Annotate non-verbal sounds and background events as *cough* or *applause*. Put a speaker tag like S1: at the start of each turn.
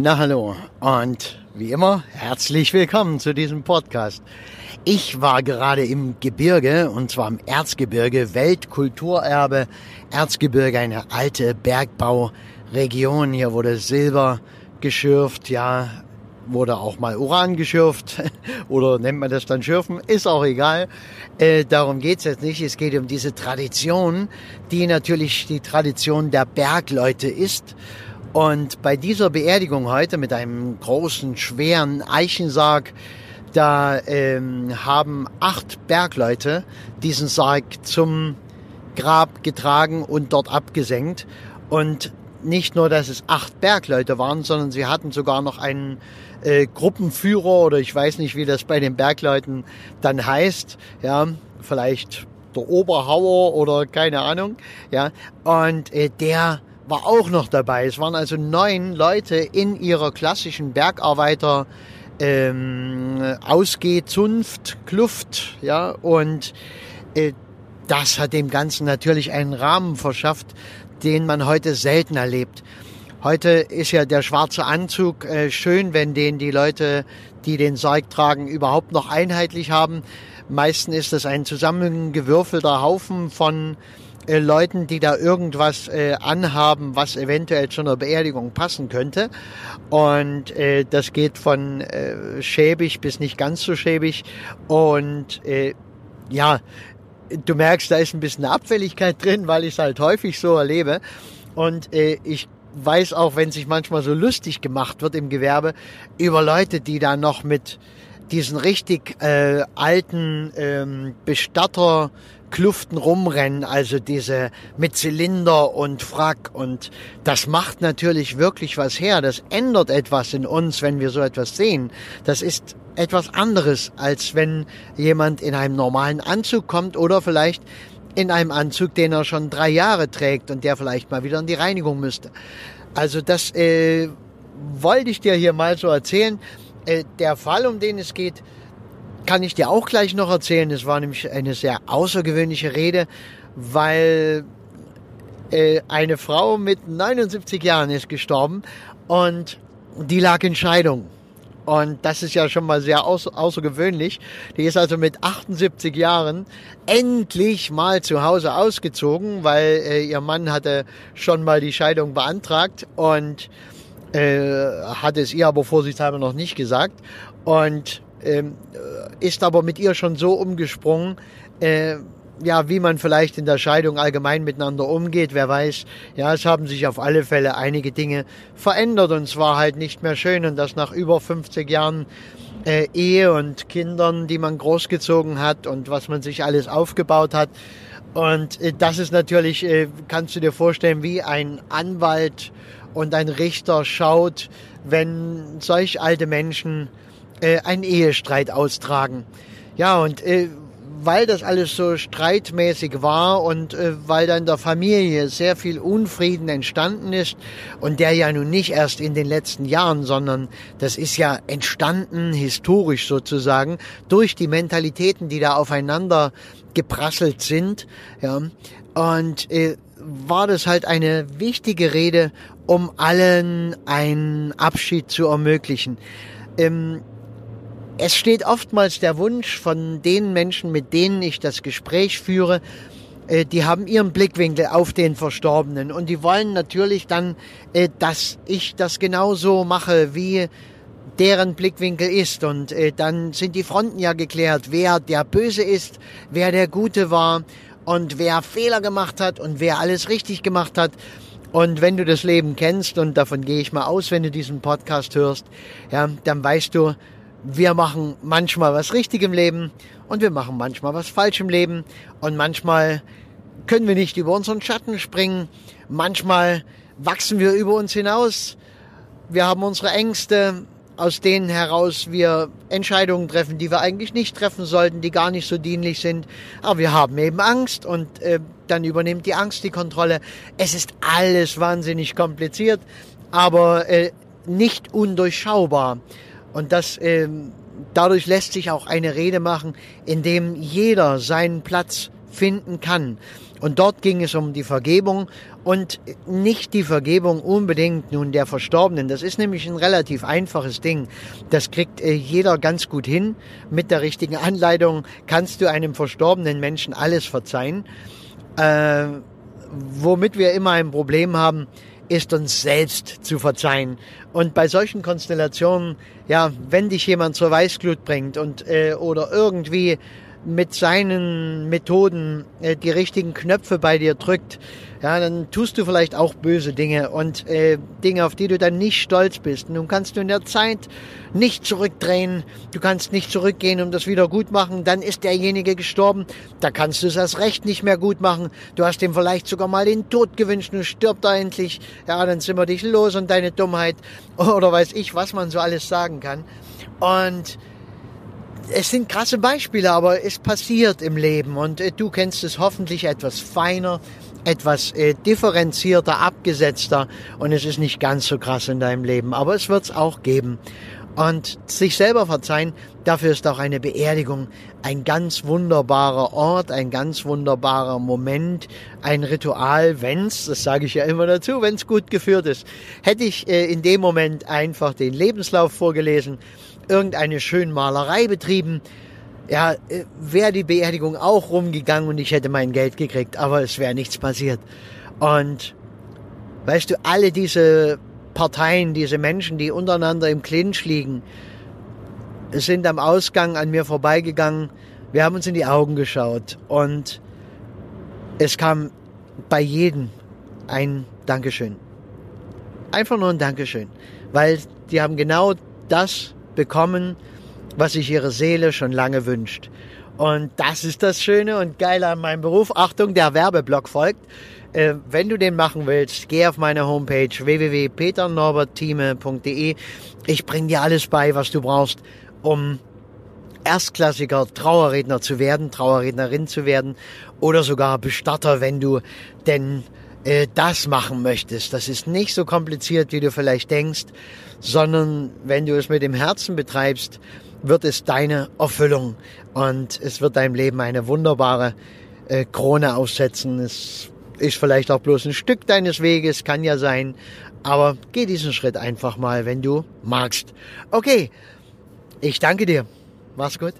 S1: Na hallo und wie immer herzlich willkommen zu diesem Podcast. Ich war gerade im Gebirge und zwar im Erzgebirge, Weltkulturerbe. Erzgebirge, eine alte Bergbauregion. Hier wurde Silber geschürft, ja, wurde auch mal Uran geschürft *laughs* oder nennt man das dann Schürfen, ist auch egal. Äh, darum geht's jetzt nicht. Es geht um diese Tradition, die natürlich die Tradition der Bergleute ist. Und bei dieser Beerdigung heute mit einem großen, schweren Eichensarg, da ähm, haben acht Bergleute diesen Sarg zum Grab getragen und dort abgesenkt. Und nicht nur, dass es acht Bergleute waren, sondern sie hatten sogar noch einen äh, Gruppenführer oder ich weiß nicht, wie das bei den Bergleuten dann heißt. Ja, vielleicht der Oberhauer oder keine Ahnung. Ja, und äh, der war auch noch dabei. Es waren also neun Leute in ihrer klassischen Bergarbeiter ähm, Ausgehzunft, Kluft, ja, und äh, das hat dem Ganzen natürlich einen Rahmen verschafft, den man heute selten erlebt. Heute ist ja der schwarze Anzug äh, schön, wenn den die Leute, die den Sarg tragen, überhaupt noch einheitlich haben. Meistens ist es ein zusammengewürfelter Haufen von äh, Leuten, die da irgendwas äh, anhaben, was eventuell zu einer Beerdigung passen könnte. Und äh, das geht von äh, schäbig bis nicht ganz so schäbig. Und äh, ja, du merkst, da ist ein bisschen Abfälligkeit *laughs* drin, weil ich es halt häufig so erlebe. Und äh, ich weiß auch, wenn sich manchmal so lustig gemacht wird im Gewerbe über Leute, die da noch mit diesen richtig äh, alten ähm, Bestatter Kluften rumrennen, also diese mit Zylinder und Frack und das macht natürlich wirklich was her. Das ändert etwas in uns, wenn wir so etwas sehen. Das ist etwas anderes, als wenn jemand in einem normalen Anzug kommt oder vielleicht in einem Anzug, den er schon drei Jahre trägt und der vielleicht mal wieder in die Reinigung müsste. Also das äh, wollte ich dir hier mal so erzählen. Äh, der Fall, um den es geht, kann ich dir auch gleich noch erzählen. Es war nämlich eine sehr außergewöhnliche Rede, weil äh, eine Frau mit 79 Jahren ist gestorben und die lag in Scheidung. Und das ist ja schon mal sehr außer, außergewöhnlich. Die ist also mit 78 Jahren endlich mal zu Hause ausgezogen, weil äh, ihr Mann hatte schon mal die Scheidung beantragt und äh, hat es ihr aber vorsichtshalber noch nicht gesagt. Und ähm, ist aber mit ihr schon so umgesprungen, äh, ja, wie man vielleicht in der Scheidung allgemein miteinander umgeht, wer weiß. Ja, es haben sich auf alle Fälle einige Dinge verändert und zwar halt nicht mehr schön und das nach über 50 Jahren äh, Ehe und Kindern, die man großgezogen hat und was man sich alles aufgebaut hat. Und äh, das ist natürlich, äh, kannst du dir vorstellen, wie ein Anwalt und ein Richter schaut, wenn solch alte Menschen äh, einen Ehestreit austragen. Ja, und äh, weil das alles so streitmäßig war und äh, weil da in der Familie sehr viel Unfrieden entstanden ist und der ja nun nicht erst in den letzten Jahren, sondern das ist ja entstanden historisch sozusagen durch die Mentalitäten, die da aufeinander geprasselt sind, ja, und äh, war das halt eine wichtige Rede, um allen einen Abschied zu ermöglichen. Ähm, es steht oftmals der Wunsch von den Menschen, mit denen ich das Gespräch führe, äh, die haben ihren Blickwinkel auf den Verstorbenen und die wollen natürlich dann, äh, dass ich das genauso mache, wie deren Blickwinkel ist. Und äh, dann sind die Fronten ja geklärt, wer der Böse ist, wer der Gute war und wer Fehler gemacht hat und wer alles richtig gemacht hat. Und wenn du das Leben kennst, und davon gehe ich mal aus, wenn du diesen Podcast hörst, ja, dann weißt du, wir machen manchmal was richtig im Leben und wir machen manchmal was falsch im Leben und manchmal können wir nicht über unseren Schatten springen, manchmal wachsen wir über uns hinaus, wir haben unsere Ängste, aus denen heraus wir Entscheidungen treffen, die wir eigentlich nicht treffen sollten, die gar nicht so dienlich sind. Aber wir haben eben Angst und äh, dann übernimmt die Angst die Kontrolle. Es ist alles wahnsinnig kompliziert, aber äh, nicht undurchschaubar. Und das, ähm, dadurch lässt sich auch eine Rede machen, in dem jeder seinen Platz finden kann. Und dort ging es um die Vergebung und nicht die Vergebung unbedingt nun der Verstorbenen. Das ist nämlich ein relativ einfaches Ding. Das kriegt äh, jeder ganz gut hin. Mit der richtigen Anleitung kannst du einem verstorbenen Menschen alles verzeihen. Äh, womit wir immer ein Problem haben, ist uns selbst zu verzeihen. Und bei solchen Konstellationen, ja, wenn dich jemand zur Weißglut bringt und äh, oder irgendwie mit seinen Methoden äh, die richtigen Knöpfe bei dir drückt, ja, dann tust du vielleicht auch böse Dinge und äh, Dinge, auf die du dann nicht stolz bist. Nun kannst du in der Zeit nicht zurückdrehen, du kannst nicht zurückgehen, um das wieder gut machen, dann ist derjenige gestorben, da kannst du es erst recht nicht mehr gut machen. Du hast ihm vielleicht sogar mal den Tod gewünscht, nun stirbt er endlich, ja, dann sind wir dich los und deine Dummheit *laughs* oder weiß ich, was man so alles sagen kann. Und es sind krasse Beispiele, aber es passiert im Leben und äh, du kennst es hoffentlich etwas feiner, etwas äh, differenzierter, abgesetzter und es ist nicht ganz so krass in deinem Leben, aber es wird es auch geben. Und sich selber verzeihen, dafür ist auch eine Beerdigung ein ganz wunderbarer Ort, ein ganz wunderbarer Moment, ein Ritual, wenn's, das sage ich ja immer dazu, wenn's gut geführt ist. Hätte ich äh, in dem Moment einfach den Lebenslauf vorgelesen, irgendeine schöne Malerei betrieben, ja, äh, wäre die Beerdigung auch rumgegangen und ich hätte mein Geld gekriegt, aber es wäre nichts passiert. Und weißt du, alle diese Parteien, diese Menschen, die untereinander im Clinch liegen, sind am Ausgang an mir vorbeigegangen. Wir haben uns in die Augen geschaut und es kam bei jedem ein Dankeschön. Einfach nur ein Dankeschön, weil die haben genau das bekommen, was sich ihre Seele schon lange wünscht. Und das ist das Schöne und Geile an meinem Beruf. Achtung, der Werbeblock folgt. Äh, wenn du den machen willst, geh auf meine Homepage www.peternorberttheme.de. Ich bring dir alles bei, was du brauchst, um Erstklassiker Trauerredner zu werden, Trauerrednerin zu werden oder sogar Bestatter, wenn du denn äh, das machen möchtest. Das ist nicht so kompliziert, wie du vielleicht denkst, sondern wenn du es mit dem Herzen betreibst, wird es deine Erfüllung und es wird deinem Leben eine wunderbare äh, Krone aufsetzen. Es ist vielleicht auch bloß ein Stück deines Weges, kann ja sein, aber geh diesen Schritt einfach mal, wenn du magst. Okay, ich danke dir. Mach's gut.